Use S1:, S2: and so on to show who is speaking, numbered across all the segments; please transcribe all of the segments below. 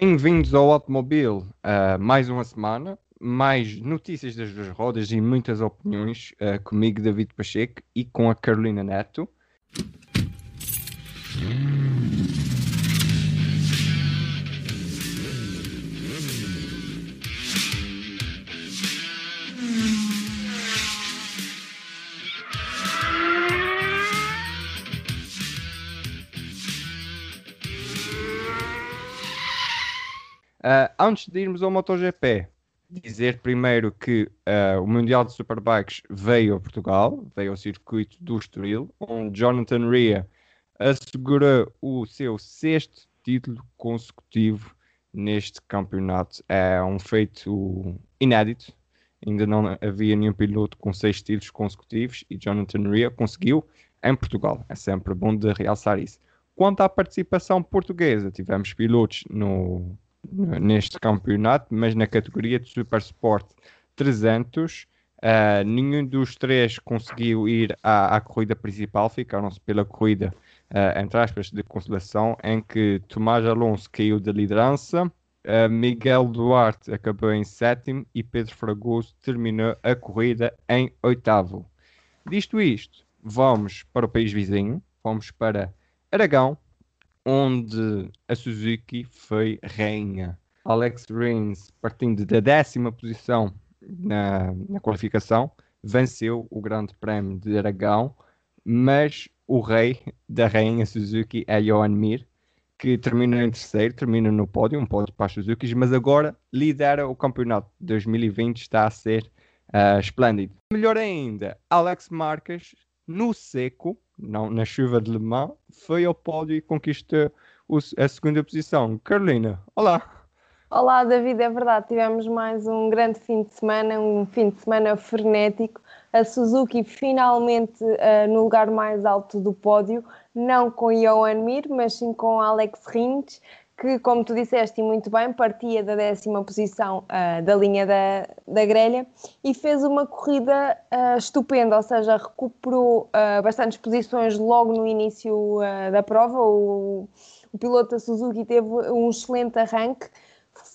S1: Bem-vindos ao Automóvel. Uh, mais uma semana, mais notícias das duas rodas e muitas opiniões uh, comigo, David Pacheco, e com a Carolina Neto. Uh, antes de irmos ao MotoGP, dizer primeiro que uh, o Mundial de Superbikes veio a Portugal, veio ao circuito do Estoril, onde Jonathan Rea assegurou o seu sexto título consecutivo neste campeonato. É um feito inédito. Ainda não havia nenhum piloto com seis títulos consecutivos e Jonathan Rea conseguiu em Portugal. É sempre bom de realçar isso. Quanto à participação portuguesa, tivemos pilotos no neste campeonato, mas na categoria de Super Sport 300, uh, nenhum dos três conseguiu ir à, à corrida principal, ficaram-se pela corrida, uh, entre aspas, de consolação, em que Tomás Alonso caiu da liderança, uh, Miguel Duarte acabou em sétimo e Pedro Fragoso terminou a corrida em oitavo. Disto isto, vamos para o país vizinho, vamos para Aragão, onde a Suzuki foi rainha. Alex Rins, partindo da décima posição na, na qualificação, venceu o Grande Prémio de Aragão, mas o rei da rainha Suzuki é Johan Mir, que termina em terceiro, termina no pódio, um pódio para as Suzuki, mas agora lidera o campeonato. 2020 está a ser uh, esplêndido. Melhor ainda, Alex Marques, no seco, não na chuva de Le Mans, foi ao pódio e conquistou a segunda posição. Carolina, olá!
S2: Olá, David, é verdade, tivemos mais um grande fim de semana, um fim de semana frenético. A Suzuki finalmente uh, no lugar mais alto do pódio, não com Johan Mir, mas sim com Alex Rins, que, como tu disseste e muito bem, partia da décima posição uh, da linha da, da grelha e fez uma corrida uh, estupenda, ou seja, recuperou uh, bastantes posições logo no início da prova. O, o, piloto da Suzuki teve um excelente arranque,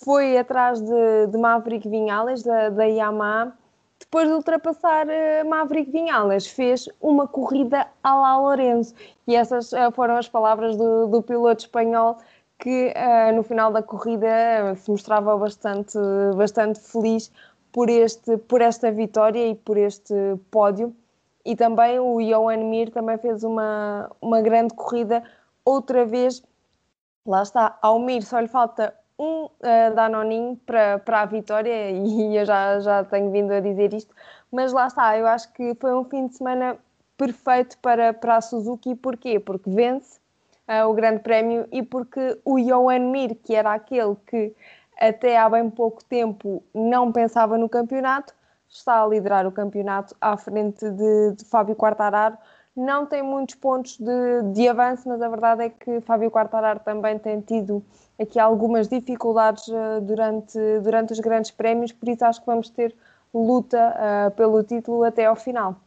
S2: foi atrás de, de Maverick Vinhales, da, da Yamaha. Depois de ultrapassar Maverick Vinhales, fez uma corrida à la Lorenzo. E essas foram as palavras do, do piloto espanhol que uh, no final da corrida se mostrava bastante, bastante feliz por, este, por esta vitória e por este pódio. E também o Johan Mir também fez uma, uma grande corrida outra vez. Lá está, ao Mir só lhe falta um uh, Danoninho para, para a vitória e eu já, já tenho vindo a dizer isto, mas lá está, eu acho que foi um fim de semana perfeito para, para a Suzuki, porquê? Porque vence, uh, o Grande Prémio e porque o Johan Mir, que era aquele que até há bem pouco tempo não pensava no campeonato, está a liderar o campeonato à frente de, de Fábio Quartararo. Não tem muitos pontos de, de, avanço, mas a verdade é que Fábio Quartararo também tem tido aqui algumas dificuldades uh, durante, durante os grandes prémios, por isso acho que vamos ter luta uh, pelo título até ao final.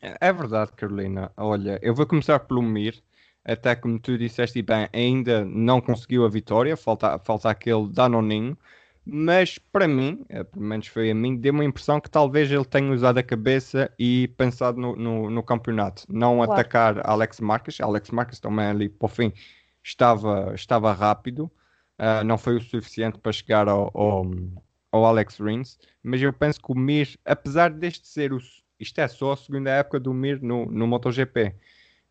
S1: É verdade, Carolina. Olha, eu vou começar pelo Mir até como tu disseste bem, ainda não conseguiu a vitória, falta, falta aquele Danoninho, mas para mim, eh, pelo menos foi a mim, deu uma impressão que talvez ele tenha usado a cabeça e pensado no, no, no campeonato, não claro. atacar Alex Marques, Alex Marques também ali para o fim estava, estava rápido, uh, não foi o suficiente para chegar ao, ao, ao, Alex Rins, mas eu penso que o Mir, apesar deste ser o, isto é só a segunda época do Mir no, no MotoGP,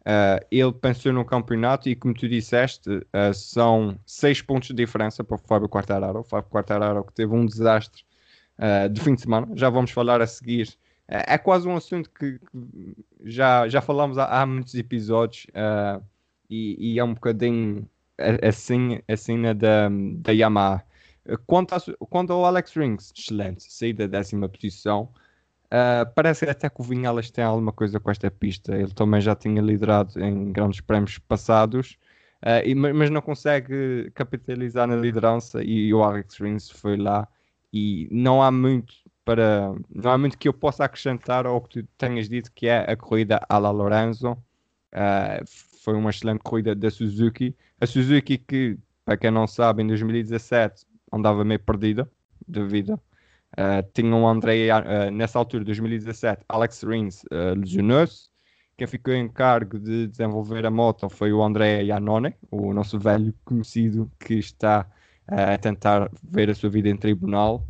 S1: Uh, ele pensou no campeonato e, como tu disseste, uh, são seis pontos de diferença para o Fábio Quartararo. O Fábio Quartararo que teve um desastre uh, de fim de semana. Já vamos falar a seguir. é quase um assunto que, já, já falamos há, há muitos episódios e, e, é um bocadinho assim, assim na da, da Yamaha. Quanto, a, quanto ao Alex Rings, excelente, sair da décima posição. Uh, parece até que o Vinhalas tem alguma coisa com esta pista. Ele também já tinha liderado em grandes prémios passados, uh, e, mas não consegue capitalizar na liderança. E o Alex Rins foi lá. E não há muito para não há muito que eu possa acrescentar ao que tu tenhas dito que é a corrida à la Lorenzo. Uh, foi uma excelente corrida da Suzuki. A Suzuki que para quem não sabe, em 2017 andava meio perdida de vida. Uh, tinha um André, uh, nessa altura, 2017, Alex Rins uh, lesionou-se. Quem ficou em cargo de desenvolver a moto foi o André Iannone, o nosso velho conhecido que está a tentar ver a sua vida em tribunal.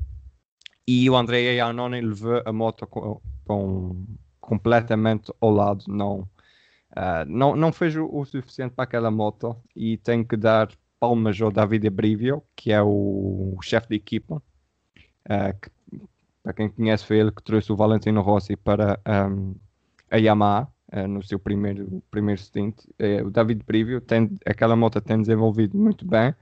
S1: E o André Iannone levou a moto com, com completamente ao lado, não, não, não fez o, o suficiente para aquela moto e tenho que dar palmas ao Davide Brivio, que é o, o chefe de equipa, uh, que, para quem conhece, foi ele que trouxe o Valentino Rossi para um, a Yamaha uh, no seu primeiro, primeiro stint. Uh, o David Brivio tem, aquela moto tem desenvolvido muito bem.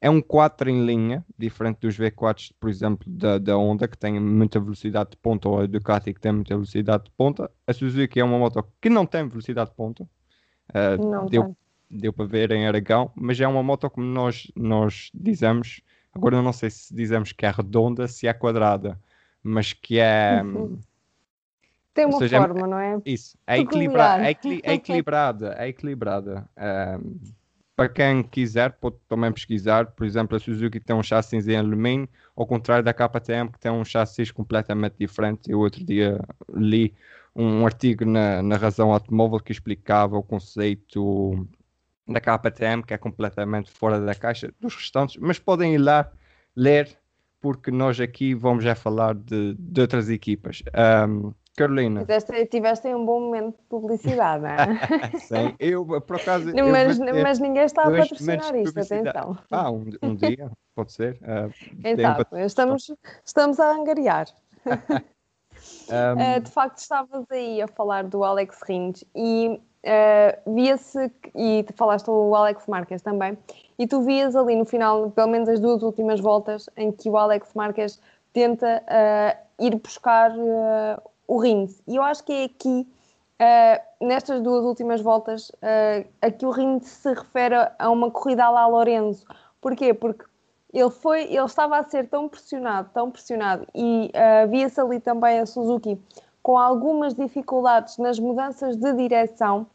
S1: É um 4 em linha, diferente dos V4s, por exemplo, da, da Honda, que tem muita velocidade de ponta, ou a Ducati, que tem muita velocidade de ponta. A Suzuki é uma moto que não tem velocidade de ponta. Uh, deu, tem deu para ver em Aragão, mas é uma moto como nós, nós dizemos, agora eu não sei se dizemos que é redonda, se é quadrada, mas que é...
S2: Uhum. Tem uma seja, forma, não é?
S1: Isso, é, equilibra é, é equilibrada, é equilibrada. Um, para quem quiser, pode também pesquisar, por exemplo, a Suzuki tem um chassi em alumínio, ao contrário da KTM, que tem um chassi completamente diferente. Eu outro dia li um artigo na, na Razão Automóvel que explicava o conceito da KTM, que é completamente fora da caixa dos restantes, mas podem ir lá ler, porque nós aqui vamos já falar de, de outras equipas. Um, Carolina.
S2: Tiveste, tiveste um bom momento de publicidade, não é?
S1: Sim, eu por acaso.
S2: Não, mas, mas, ninguém está a patrocinar isto, atenção.
S1: Ah, um, um dia, pode ser. Uh,
S2: então, estamos, estamos a angariar. um... uh, de facto, estavas aí a falar do Alex Rins e uh, via-se, e te falaste o Alex Marques também, e tu vias ali no final, pelo menos as duas últimas voltas, em que o Alex Marques tenta uh, ir buscar uh, o Rins. E eu acho que é aqui, nestas duas últimas voltas, a que o Rins se refere a uma corrida lá Lorenzo. Porquê? Porque ele foi, ele estava a ser tão pressionado, tão pressionado, e via-se ali também a Suzuki com algumas dificuldades nas mudanças de direção,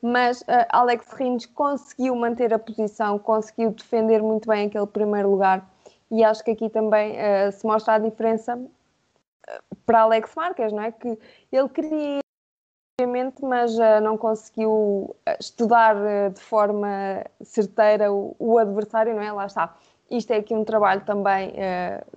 S2: mas uh, Alex Rins conseguiu manter a posição, conseguiu defender muito bem aquele primeiro lugar e acho que aqui também uh, se mostra a diferença uh, para Alex Marques, não é? Que ele queria mas não conseguiu estudar de forma certeira o, o, adversário, não é? Lá está. Isto é aqui um trabalho também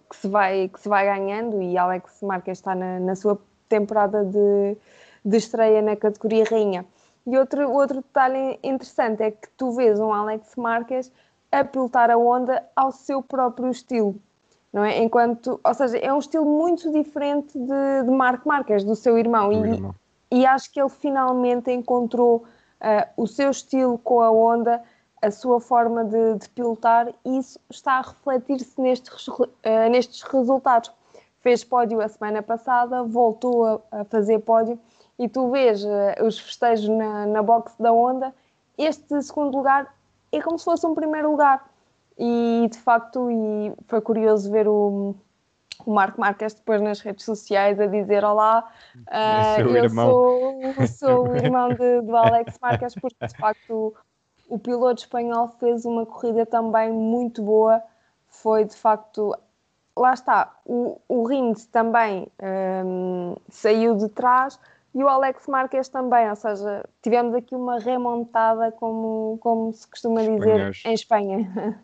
S2: que, se vai, que se vai ganhando e Alex Marques está na, na sua temporada de, de estreia na categoria rainha. E outro, outro detalhe interessante é que tu vês um Alex Marques a pilotar a onda ao seu próprio estilo, não é? Enquanto, ou seja, é um estilo muito diferente de, de Marco Marques, do seu irmão, e, e, acho que ele finalmente encontrou uh, o seu estilo com a onda, a sua forma de, de pilotar, e isso está a refletir-se nestes, uh, nestes resultados. Fez pódio a semana passada, voltou a, a fazer pódio e tu vês uh, os festejos na, na box da Onda, este segundo lugar é como se fosse um primeiro lugar. E de facto, e foi curioso ver o, o Marco Marques depois nas redes sociais a dizer olá, uh, eu sou, sou, o irmão de, do Alex Marques, porque de facto o, piloto espanhol fez uma corrida também muito boa, foi de facto lá está, o, o Rins também um, saiu de trás, e o Alex Marques também, ou seja, tivemos aqui uma remontada, como, como se costuma dizer, em Espanha.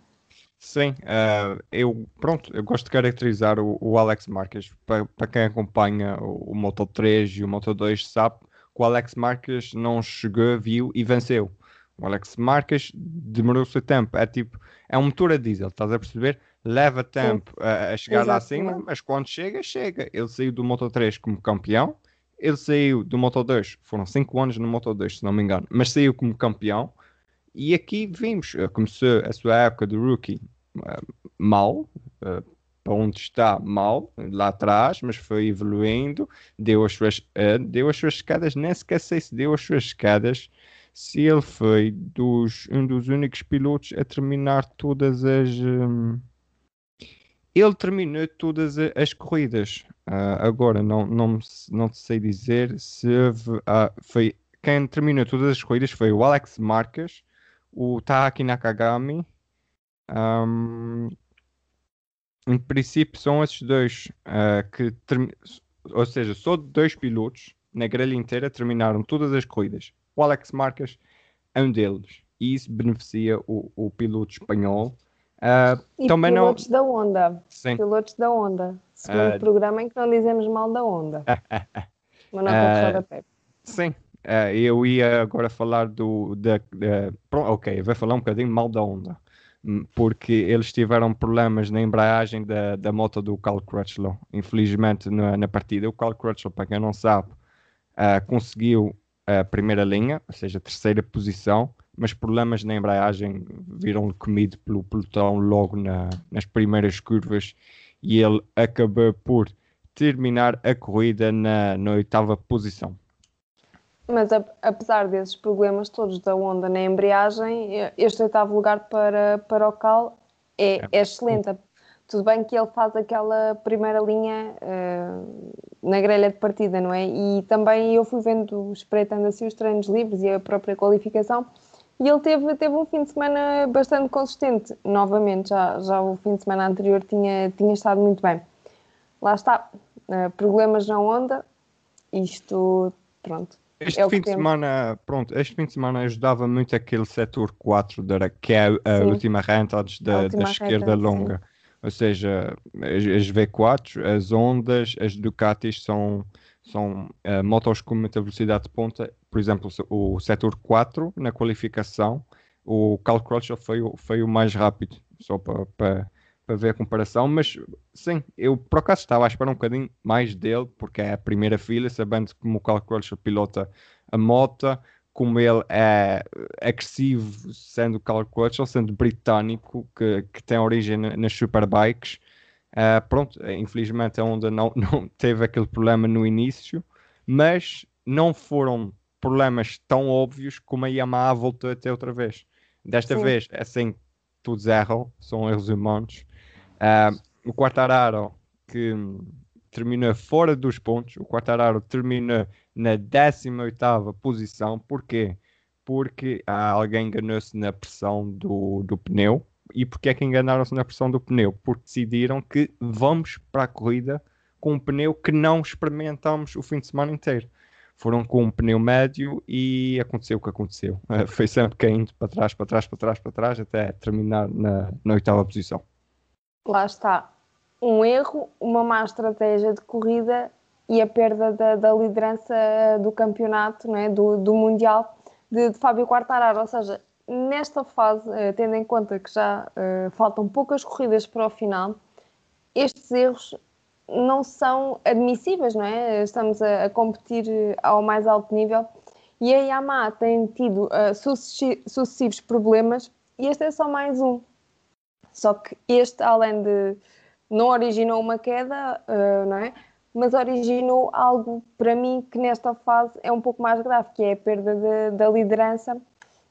S1: Sim, uh, eu pronto, eu gosto de caracterizar o, o Alex Marques. Para, para quem acompanha o, o Moto 3 e o Moto 2 sabe que o Alex Marques não chegou, viu e venceu. O Alex Marques demorou o seu tempo. É tipo, é um motor a diesel, estás a perceber? Leva tempo a, a, chegar lá acima, mas quando chega, chega. Ele saiu do Moto 3 como campeão ele saiu do Moto 2, foram 5 anos no Moto 2, se não me engano, mas saiu como campeão. E aqui vimos, eh, começou a sua época de rookie uh, mal, uh, para onde está mal, lá atrás, mas foi evoluindo, deu as suas, uh, deu as suas escadas, nem sequer sei se deu as suas escadas, se ele foi dos, um dos únicos pilotos a terminar todas as. Um, ele terminou todas as corridas. Uh, agora, não, não, não sei dizer se uh, foi quem terminou todas as corridas foi o Alex Marques, o Tahaki Nakagami Um, em princípio, são esses dois uh, que, ou seja, só dois pilotos na grelha inteira terminaram todas as corridas. O Alex Marques é um deles e isso beneficia o, o piloto espanhol.
S2: Uh, e também pilotos não... da Honda.
S1: Sim.
S2: Pilotos da Honda. Segundo uh, programa em que não dizemos mal da Honda. Uma nota uh,
S1: Sim. Uh, eu ia agora falar do. Da, ok, vai falar um bocadinho mal da Honda. Hum, porque eles tiveram problemas na embreagem da, da moto do Carl Crutchlow. Infelizmente, na, na partida, o Carl Crutchlow, para quem não sabe, uh, conseguiu a primeira linha, ou seja, a terceira posição, mas problemas na embreagem viram-lhe comido pelo pelotão logo na, nas primeiras curvas e ele acabou por terminar a corrida na, na oitava posição.
S2: Mas a, apesar desses problemas todos da Honda na embreagem, este oitavo lugar para, para o Cal é, é, é excelente. Tudo bem que ele faz aquela primeira linha uh, na grelha de partida, não é? E também eu fui vendo, espreitando assim os treinos livres e a própria qualificação, e ele teve, teve um fim de semana bastante consistente. Novamente, já, já o fim de semana anterior tinha, tinha estado muito bem. Lá está, uh, problemas na onda, isto, pronto.
S1: Este é fim de semana, pronto, este fim de semana ajudava muito aquele setor 4, da, que é a, última renta antes da, da esquerda reta, longa. Ou seja, as, as, V4, as ondas, as Ducatis são, são uh, motos com muita velocidade de ponta. Por exemplo, o setor 4 na qualificação, o Carl Crutchlow foi, foi o mais rápido, só para, para, para ver a comparação, mas sim, eu por acaso estava a esperar um bocadinho mais dele, porque é a primeira fila, sabendo como o Carl Crutchlow pilota a moto, como ele é agressivo, sendo o Carl Crutchlow, sendo britânico, que, que tem origem nas superbikes. Uh, pronto, infelizmente a Honda não, não teve aquele problema no início, mas não foram problemas tão óbvios como a Yamaha voltou a ter outra vez. Desta Sim. vez, assim, todos erram, são erros humanos. Uh, o Quartararo, que terminou fora dos pontos, o Quartararo terminou na 18ª posição. Porquê? Porque ah, alguém enganou-se na pressão do, do pneu. E porquê é que enganaram-se na pressão do pneu? Porque decidiram que vamos para a corrida com um pneu que não experimentamos o fim de semana inteiro foram com um pneu médio e aconteceu o que aconteceu. Foi sempre caindo para trás, para trás, para trás, para trás, até terminar na, na oitava posição.
S2: Lá está. Um erro, uma má estratégia de corrida e a perda da, da liderança do campeonato, é? do, do Mundial, de, de Fábio Quartararo. Ou seja, nesta fase, eh, tendo em conta que já uh, faltam poucas corridas para o final, estes erros não são admissíveis, não é? Estamos a, a competir ao mais alto nível e a Yamaha tem tido uh, sucessivos problemas e este é só mais um. Só que este, além de não originou uma queda, uh, não é? Mas originou algo para mim que nesta fase é um pouco mais grave, que é a perda de, da liderança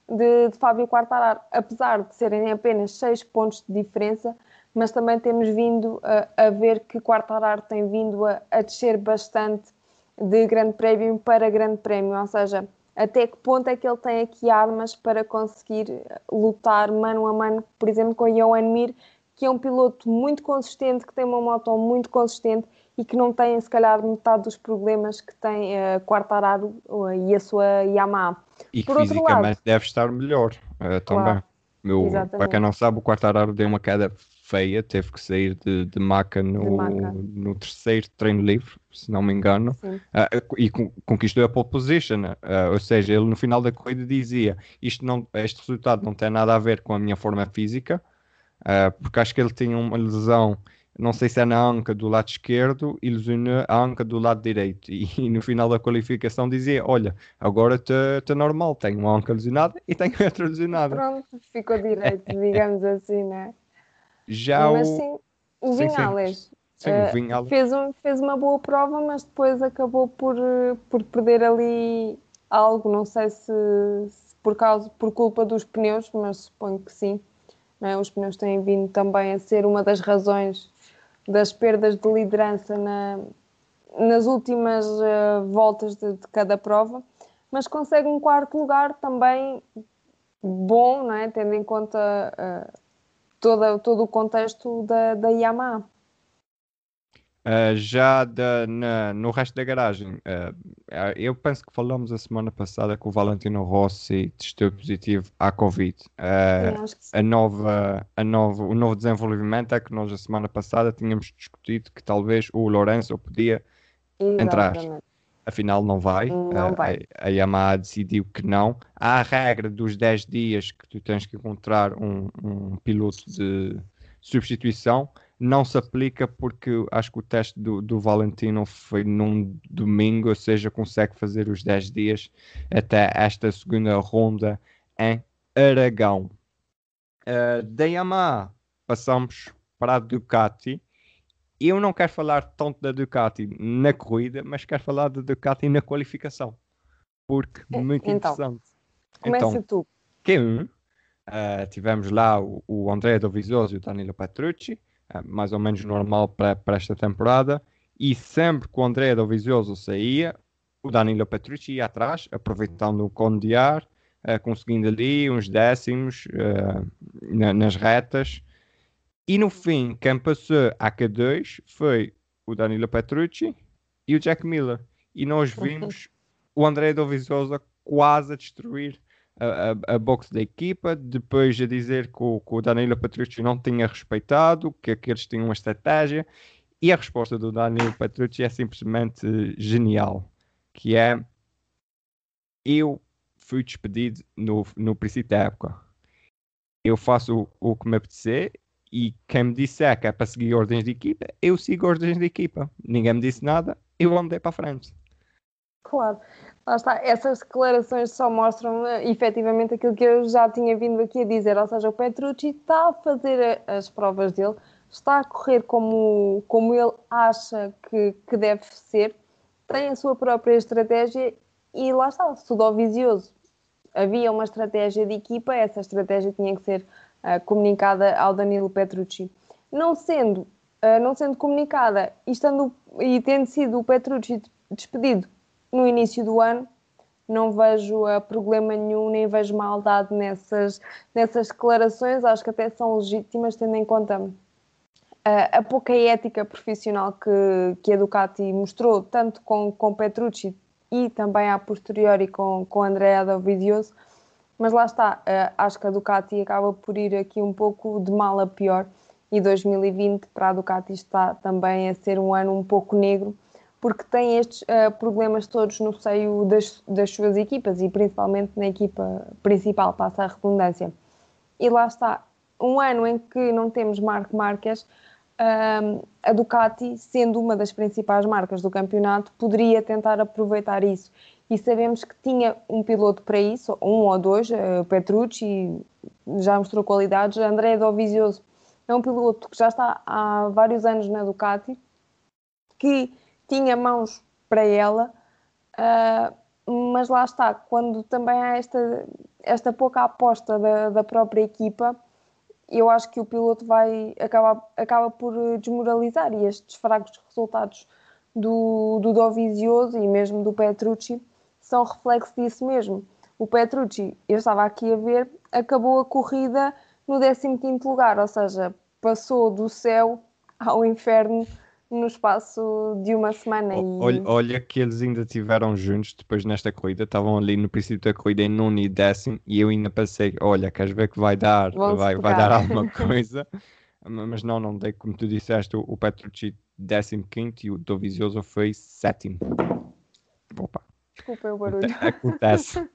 S2: de, de Fábio Quartararo. Apesar de serem apenas 6 pontos de diferença, mas também temos vindo a, a ver que Quartararo tem vindo a, a descer bastante de grande prémio para grande prémio, ou seja, até que ponto é que ele tem aqui armas para conseguir lutar mano a mano, por exemplo, com Johan Mir, que é um piloto muito consistente, que tem uma moto muito consistente e que não tem, se calhar, metade dos problemas que tem uh, Quartararo uh, e a sua Yamaha.
S1: E que por fisicamente lado, deve estar melhor uh, também. Meu, para quem não sabe, o Quartararo deu uma queda feia, teve que sair de, de maca no, de maca. no terceiro treino livre, se não me engano, uh, e conquistou a pole position. Uh, ou seja, ele no final da corrida dizia: Isto não, Este resultado não tem nada a ver com a minha forma física, uh, porque acho que ele tinha uma lesão. Não sei se é na anca do lado esquerdo e lesionou a anca do lado direito. E, e no final da qualificação dizia: Olha, agora está normal, tenho uma anca lesionada e tenho outra lesionada.
S2: Pronto, ficou direito, digamos assim, né?
S1: Já
S2: mas, o... Sim, o Vinales, sim, uh, Vinales. Fez, um, fez uma boa prova, mas depois acabou por, por perder ali algo, não sei se, se, por causa, por culpa dos pneus, mas suponho que sim. É? Os pneus têm vindo também a ser uma das razões das perdas de liderança na, nas últimas uh, voltas de, de, cada prova, mas consegue um quarto lugar também bom, não é? tendo em conta uh, todo, todo o contexto da, da Yamaha.
S1: Uh, já na, no resto da garagem, uh, eu penso que falamos a semana passada que o Valentino Rossi testou positivo à Covid. Uh, a nova, a nova, o novo desenvolvimento é que nós a semana passada tínhamos discutido que talvez o Lourenço podia Exatamente. entrar. Afinal, não vai.
S2: Não vai.
S1: A, a, Yamaha decidiu que não. Há a regra dos 10 dias que tu tens que encontrar um, um piloto de substituição não se aplica porque acho que o teste do, do Valentino foi num domingo, ou seja, consegue fazer os 10 dias até esta segunda ronda em Aragão. Uh, da Yamaha passamos para a Ducati. Eu não quero falar tanto da Ducati na corrida, mas quero falar da Ducati na qualificação. Porque é, muito então, interessante.
S2: Começa então, tu.
S1: Q1, uh, tivemos lá o, o Andrea Dovizioso e o Danilo Petrucci. É mais ou menos normal para, para esta temporada. E sempre que o André Dovizioso saía, o Danilo Petrucci ia atrás, aproveitando o conde de ar, uh, conseguindo ali uns décimos uh, na, nas retas. E no fim, quem passou a Q2 foi o Danilo Petrucci e o Jack Miller. E nós vimos o André Dovizioso quase a destruir a, a, box da equipa, depois a dizer que o, que o Danilo Petrucci não tinha respeitado, que, que eles tinham uma estratégia, e a resposta do Danilo Petrucci é simplesmente genial, que é eu fui despedido no, no princípio da época. Eu faço o, o que me apetecer e quem me disser que é para seguir ordens de equipa, eu sigo ordens de equipa. Ninguém me disse nada, eu andei para a frente.
S2: Claro. Lá está, essas declarações só mostram uh, efetivamente aquilo que eu já tinha vindo aqui a dizer, ou seja, o Petrucci está a fazer a, as provas dele, está a correr como, como ele acha que, que deve ser, tem a sua própria estratégia e lá está, tudo visioso. Havia uma estratégia de equipa, essa estratégia tinha que ser uh, comunicada ao Danilo Petrucci. Não sendo, uh, não sendo comunicada e, estando, e tendo sido o Petrucci despedido no início do ano, não vejo uh, problema nenhum, nem vejo maldade nessas, nessas declarações, acho que até são legítimas, tendo em conta uh, a pouca ética profissional que, que a Ducati mostrou, tanto com, com Petrucci e também a posteriori com, com Andrea Dovizioso, mas lá está, uh, acho que a Ducati acaba por ir aqui um pouco de mal a pior. E 2020 para a Ducati está também a ser um ano um pouco negro, porque tem estes uh, problemas todos no seio das, das suas equipas e principalmente na equipa principal, passa a redundância. E lá está, um ano em que não temos Marco Marques, uh, a Ducati, sendo uma das principais marcas do campeonato, poderia tentar aproveitar isso. E sabemos que tinha um piloto para isso, um ou dois, uh, Petrucci já mostrou qualidades, André Dovizioso é um piloto que já está há vários anos na Ducati, que tinha mãos para ela, uh, mas lá está, quando também há esta, esta pouca aposta da, da própria equipa, eu acho que o piloto vai acaba, acaba por desmoralizar e estes fracos resultados do, do Dovizioso e mesmo do Petrucci são reflexo disso mesmo. O Petrucci, eu estava aqui a ver, acabou a corrida no 15º lugar, ou seja, passou do céu ao inferno no espaço de uma semana. E...
S1: Olha, olha, que eles ainda tiveram juntos depois nesta corrida, estavam ali no princípio da corrida em nono e décimo, e eu ainda pensei, olha, queres ver que vai dar, vai, vai dar alguma coisa, mas não, não dei, como tu disseste, o, o Petrucci décimo quinto e o Dovizioso foi sétimo.
S2: Opa. Desculpa o barulho.
S1: Acontece.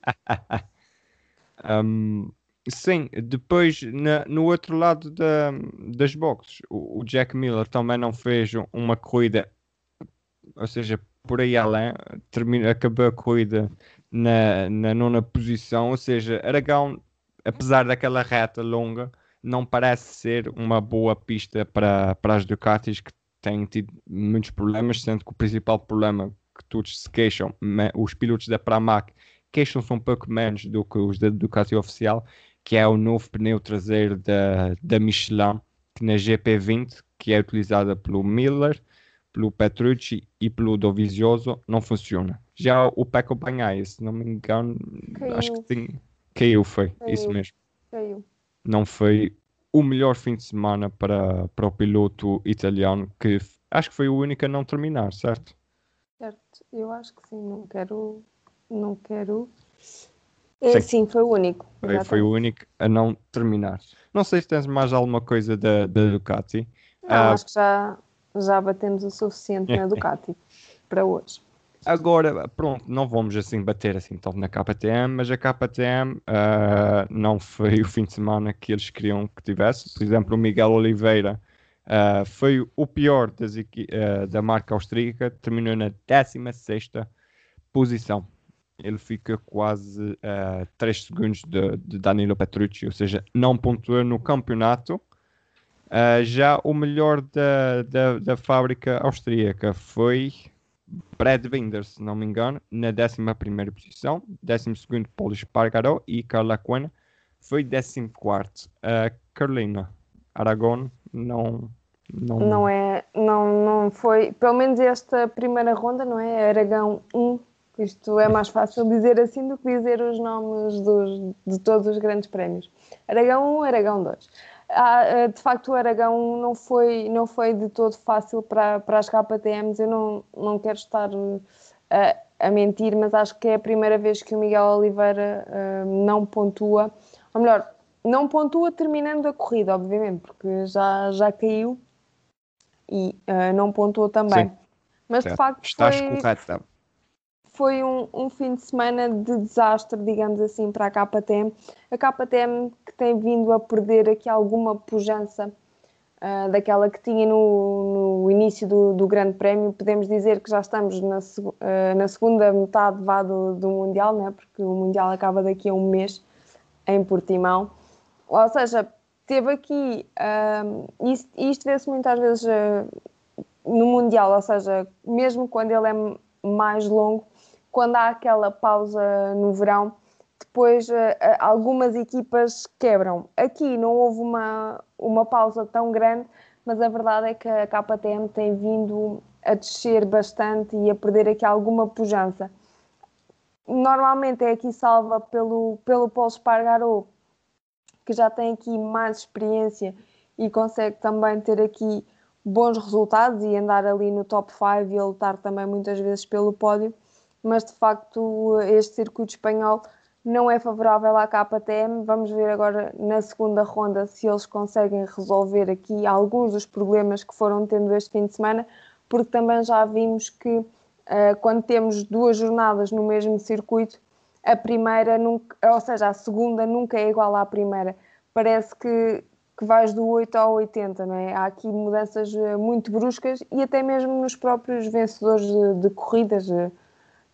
S1: um, Sim, depois na, no outro lado da, das boxes, o, o, Jack Miller também não fez uma corrida, ou seja, por aí além, termina, acabou a corrida na, na nona posição, ou seja, Aragão, apesar daquela reta longa, não parece ser uma boa pista para, para as Ducatis que têm tido muitos problemas, sendo que o principal problema que todos se queixam, os pilotos da Pramac queixam-se um pouco menos do que os da Ducati oficial, que é o novo pneu traseiro da, da Michelin, que na GP20, que é utilizada pelo Miller, pelo Petrucci e pelo Dovizioso, não funciona. Já o Pecco Bagnaia, se não me engano, caiu. acho que tem... caiu, foi, caiu. isso mesmo.
S2: Caiu.
S1: Não foi o melhor fim de semana para, para o piloto italiano, que acho que foi o único a não terminar, certo?
S2: Certo, eu acho que sim, não quero. Não quero. Sim. sim, foi o único.
S1: Foi, foi, o único a não terminar. Não sei se tens mais alguma coisa da, da Ducati.
S2: Não, uh, acho que já, já batemos o suficiente na Ducati para hoje.
S1: Agora, pronto, não vamos assim bater assim tanto na KTM, mas a KTM uh, ah, não foi o fim de semana que eles queriam que tivesse. Por exemplo, o Miguel Oliveira uh, foi o pior das, uh, da marca austríaca, terminou na 16 posição. Ele fica quase uh, 3 segundos de, de, Danilo Petrucci, ou seja, não pontuou no campeonato. já o melhor da, da, da fábrica austríaca foi Brad Binder, se não me engano, na 11 posição, 12 Paulo Espargaró e Carla Cuena foi 14. Uh, Carolina Aragon não, não.
S2: Não é. Não, não foi. Pelo menos esta primeira ronda, não é? Aragão 1. Isto é mais fácil dizer assim do que dizer os nomes dos, de todos os grandes prémios. Aragão 1, Aragão 2 ah, eh, de facto o Aragão não foi, não foi de todo fácil para, para as KTMs. Eu não, não quero estar a, eh, a mentir, mas acho que é a primeira vez que o Miguel Oliveira uh, não pontua, ou melhor, não pontua terminando a corrida, obviamente, porque já, já caiu e uh, não pontuou também. Sim. Mas de facto
S1: Estás
S2: foi,
S1: correta
S2: foi um, um, fim de semana de desastre, digamos assim, para a KTM. A KTM que tem vindo a perder aqui alguma pujança uh, daquela que tinha no, no início do, do, Grande Prémio. Podemos dizer que já estamos na, uh, na segunda metade vá do, do Mundial, né? porque o Mundial acaba daqui a um mês em Portimão. Ou seja, teve aqui, uh, isto, isto vê-se muitas vezes no Mundial, ou seja, mesmo quando ele é mais longo, quando há aquela pausa no verão, depois uh, algumas equipas quebram. Aqui não houve uma, uma pausa tão grande, mas a verdade é que a KTM tem vindo a descer bastante e a perder aqui alguma pujança. Normalmente é aqui salva pelo, pelo Paulo Espargaró, que já tem aqui mais experiência e consegue também ter aqui bons resultados e andar ali no top 5 e a lutar também muitas vezes pelo pódio mas de facto este circuito espanhol não é favorável à KTM. Vamos ver agora na segunda ronda se eles conseguem resolver aqui alguns dos problemas que foram tendo este fim de semana, porque também já vimos que uh, quando temos duas jornadas no mesmo circuito, a primeira, nunca, ou seja, a segunda nunca é igual à primeira. Parece que, que vais do 8 ao 80, não é? Há aqui mudanças eh, muito bruscas e até mesmo nos próprios vencedores de, de corridas. Uh,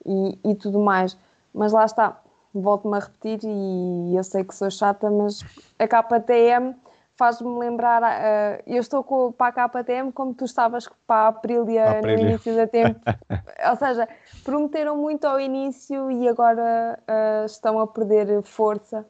S2: e, e tudo mais. Mas lá está, volto-me a repetir e eu sei que sou chata, mas a KTM faz-me lembrar. Uh, eu estou com, para a KTM como tu estavas para a Aprilia, no início da tempo. Ou seja, prometeram muito ao início e agora uh, estão a perder força.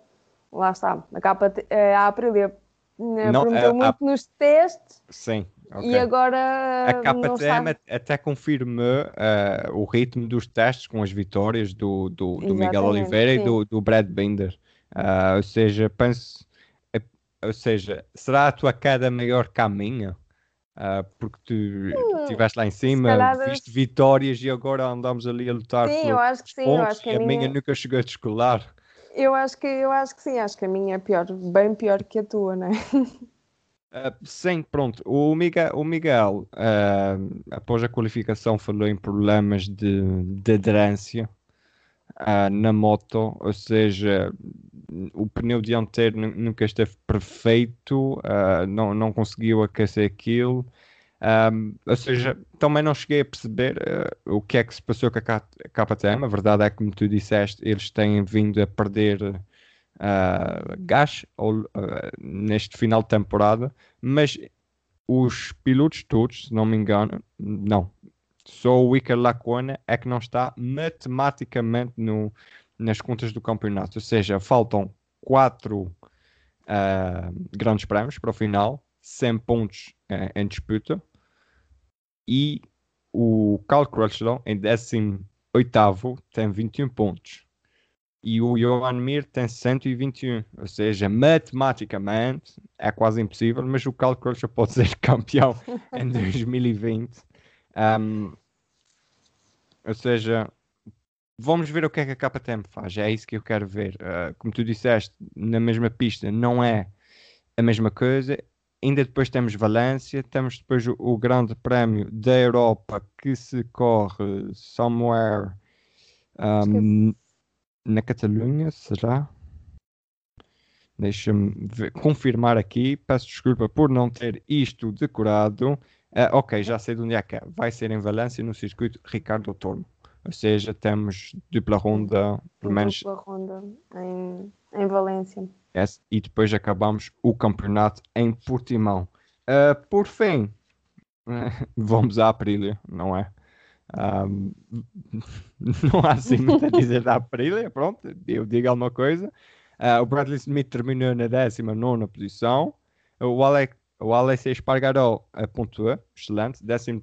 S2: Lá está, a, KT, uh, a Aprilia não, prometeu muito a... nos testes.
S1: Sim. Okay.
S2: E agora.
S1: A KTM até confirmou uh, o ritmo dos testes com as vitórias do, do, do Miguel Oliveira sim. e do, do Brad Binder. Uh, ou seja, penso. Uh, ou seja, será a tua queda maior que a minha? Uh, porque tu hum, estiveste lá em cima, calhar... viste vitórias e agora andamos ali a lutar
S2: sim, eu acho que sim, pontos, eu acho que a,
S1: a minha... minha nunca chegou a descolar.
S2: Eu acho que eu acho que sim, acho que a minha é pior, bem pior que a tua, não é?
S1: Uh, sim, pronto. O Miguel, o Miguel uh, após a qualificação, falou em problemas de, de aderência uh, na moto, ou seja, o pneu dianteiro nunca esteve perfeito, não, não conseguiu aquecer aquilo. Um, ou seja, também não cheguei a perceber o que é que se passou com a KTM. A verdade é que, como tu disseste, eles têm vindo a perder uh, gás ou, uh, neste final de temporada, mas os pilotos todos, se não me engano, não. Só o Iker Lacona é que não está matematicamente no, nas contas do campeonato. Ou seja, faltam quatro uh, grandes prémios para o final, 100 pontos uh, em disputa. E o Carl Crutchlow, em 18 tem 21 pontos. E o Johan Mir tem 121, ou seja, matematicamente é quase impossível, mas o Carl Crutchlow pode ser campeão em 2020. Um, ou seja, vamos ver o que é que a KTM faz, é isso que eu quero ver. Uh, como tu disseste, na mesma pista não é a mesma coisa. Ainda depois temos Valência, temos depois o, o Grande Prémio da Europa que se corre somewhere um, na Catalunha, será? Deixa-me confirmar aqui. Peço desculpa por não ter isto decorado. Uh, ok, já sei de onde é que é. Vai ser em Valência, no circuito Ricardo Tormo. Ou seja, temos dupla ronda, pelo menos.
S2: Dupla ronda em, em Valência.
S1: Yes, e depois acabamos o campeonato em Portimão. Uh, por fim, vamos à Aprilia, não é? Um, não há assim muito a dizer da Aprilia, pronto, eu digo alguma coisa. Uh, o Bradley Smith terminou na 19 posição. O Alex, o Alex Espargaró pontuou, excelente, 13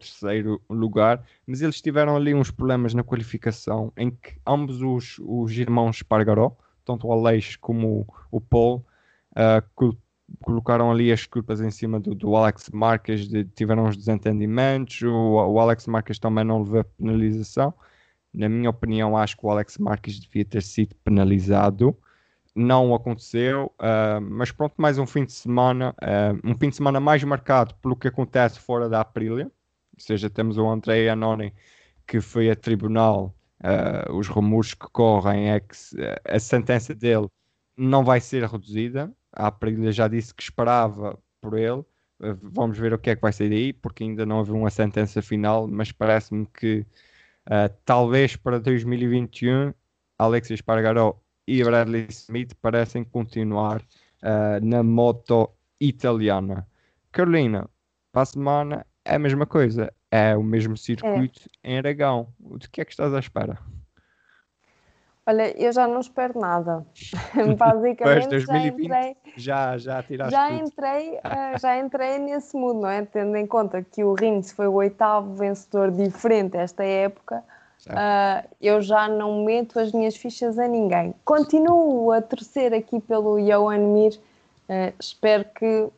S1: lugar, mas eles tiveram ali uns problemas na qualificação em que ambos os, os irmãos Espargaró, tanto o Alex como o, o Paul, uh, colocaram ali as culpas em cima do, do Alex Marques, de, tiveram uns desentendimentos, o, o, Alex Marques também não levou penalização. Na minha opinião, acho que o Alex Marques devia ter sido penalizado. Não aconteceu, uh, mas pronto, mais um fim de semana, uh, um fim de semana mais marcado pelo que acontece fora da Aprilia, ou seja, temos o André Anoni que foi a tribunal, uh, os rumores que correm é que a sentença dele não vai ser reduzida, a Aprilia já disse que esperava por ele. Eh, vamos ver o que é que vai sair daí, porque ainda não houve uma sentença final, mas parece-me que uh, talvez para 2021 Alexis Espargaró e Bradley Smith parecem continuar uh, na moto italiana. Carolina, para a semana é a mesma coisa, é o mesmo circuito é. em Aragão. De que é que estás à espera?
S2: Olha, eu já não espero nada. Basicamente,
S1: pois, 2020, já entrei, já, já tiraste
S2: já entrei, uh, já entrei nesse mundo, não é? Tendo em conta que o Rins foi o oitavo vencedor diferente esta época, uh, eu já não meto as minhas fichas a ninguém. Continuo a torcer aqui pelo Johan Mir, uh, espero que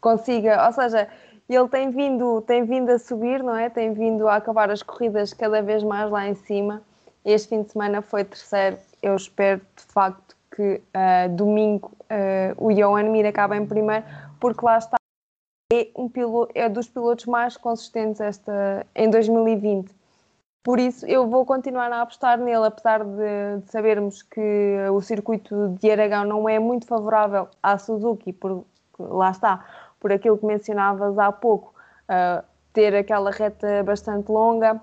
S2: consiga, ou seja, ele tem vindo, tem vindo a subir, não é? Tem vindo a acabar as corridas cada vez mais lá em cima. Este fim de semana foi terceiro. Eu espero de facto que uh, domingo uh, o Johan Mir acabe em primeiro, porque lá está. É, um piloto, é dos pilotos mais consistentes esta, em 2020. Por isso, eu vou continuar a apostar nele, apesar de, de, sabermos que o circuito de Aragão não é muito favorável à Suzuki, por, lá está, por aquilo que mencionavas há pouco, uh, ter aquela reta bastante longa,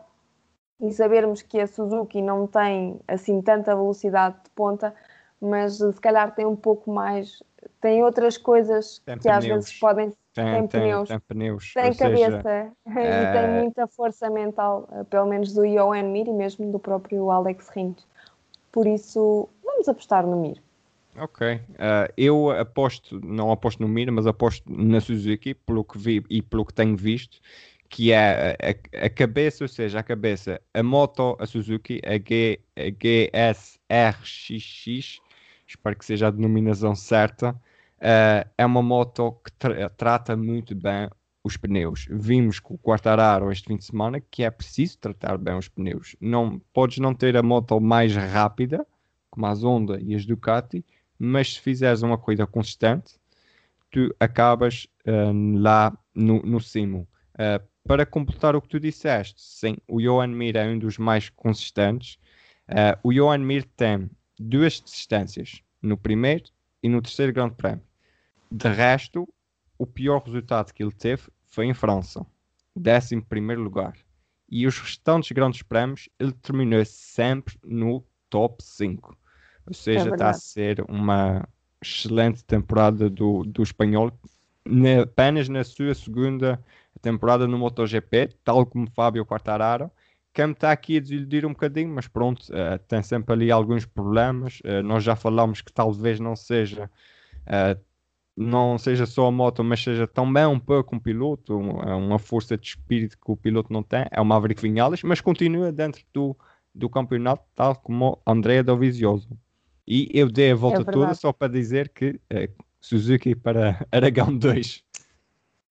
S2: e sabermos que a Suzuki não tem assim tanta velocidade de ponta, mas se calhar tem um pouco mais, tem outras coisas tem que pneus. às vezes podem
S1: tem, tem, pneus, tem, pneus,
S2: tem cabeça seja, e tem muita força mental, eh, pelo menos do Johan Mir e mesmo do próprio Alex Rins. Por isso, vamos apostar no Mir.
S1: Ok, uh, eu aposto, não aposto no Mir, mas aposto na Suzuki, pelo que vi e pelo que tenho visto, que é a, a, cabeça, ou seja, a cabeça, a moto, a Suzuki, a, G, a GSRXX, espero que seja a denominação certa, uh, é uma moto que tra trata muito bem os pneus. Vimos com o Quartararo este fim de semana que é preciso tratar bem os pneus. Não, podes não ter a moto mais rápida, como as Honda e as Ducati, mas se fizeres uma corrida consistente, tu acabas uh, lá no, no cimo. Uh, para completar o que tu disseste, sim, o Johan Mir é um dos mais consistentes. Uh, o Johan Mir tem duas distâncias, no primeiro e no terceiro Grande Prémio. De resto, o pior resultado que ele teve foi em França, 11 primeiro lugar. E os restantes grandes prémios ele terminou sempre no top 5. Ou seja, é está a ser uma excelente temporada do, do espanhol, apenas na sua segunda temporada no MotoGP, tal como Fábio Quartararo. Quem está aqui a desiludir um bocadinho, mas pronto, uh, tem sempre ali alguns problemas. Uh, nós já falamos que talvez não seja uh, não seja só a moto, mas seja também um pouco um piloto, uma, uma força de espírito que o piloto não tem. É o Maverick Vinales, mas continua dentro do do campeonato, tal como Andrea Dovizioso. E eu dei a volta
S2: É
S1: toda só para dizer que Suzuki para Aragão 2.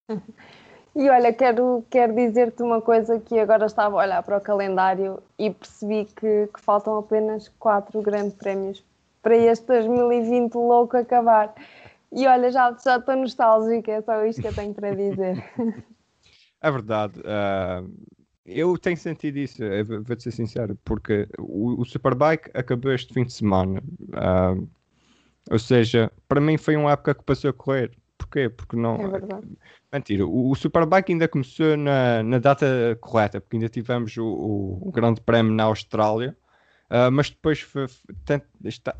S2: E olha, quero, quero dizer-te uma coisa que agora estava a olhar para o calendário e percebi que, que faltam apenas quatro grandes prémios para este 2020 louco acabar. E olha, já, já estou nostálgica, é só isto que eu tenho para dizer.
S1: É verdade. ah, eu tenho sentido isso, vou-te ser sincero, porque o, o Superbike acabou este fim de semana. ah, ou seja, para mim foi uma época que passou a correr. Porquê? Porque não.
S2: É verdade.
S1: Mentira, o, o Superbike ainda começou na, na data correta, porque ainda tivemos o, o- o Grande Prémio na Austrália, ah, mas depois foi- tem- está,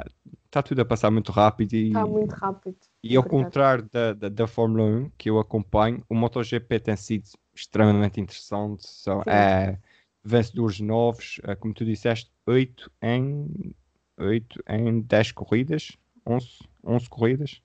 S1: está tudo a passar muito rápido e,
S2: Está muito rápido.
S1: e ao
S2: Verdade.
S1: contrário da, da, da Fórmula 1 que eu acompanho, o MotoGP tem sido extremamente interessante. São é, vencedores novos, é, como tu disseste, 8 em, 8 em 10 corridas, 11, 11 corridas.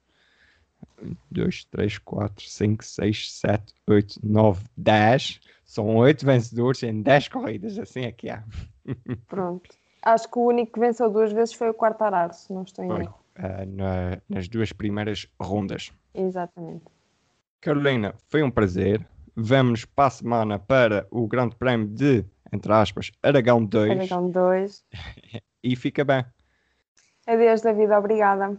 S1: 2, 3, 4, 5, 6, 7, 8, 9, 10. São 8 vencedores em 10 corridas, assim é que é.
S2: Pronto. Acho que o único que venceu duas vezes foi o Quartararo, se não estou em erro.
S1: Eh, na- nas duas primeiras rondas.
S2: Exatamente.
S1: Carolina, foi um prazer. Vamos para a semana para o Grande Prémio de, entre aspas, Aragão 2
S2: Aragão 2.
S1: e fica bem.
S2: Adeus, David. Obrigada.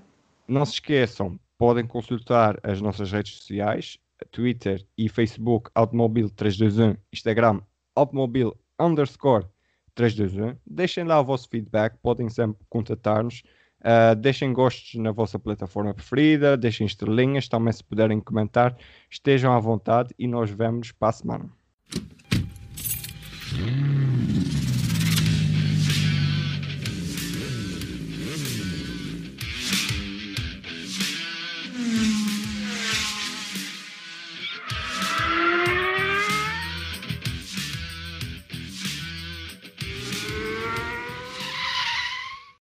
S1: Não se esqueçam, podem consultar as nossas redes sociais, Twitter e Facebook Automobil 321, Instagram Automobil underscore 321. Deixem lá o vosso feedback, podem sempre contatar-nos. Ah, deixem gostos na vossa plataforma preferida, deixem estrelinhas, também se puderem comentar, estejam à vontade e nós vemos para a semana.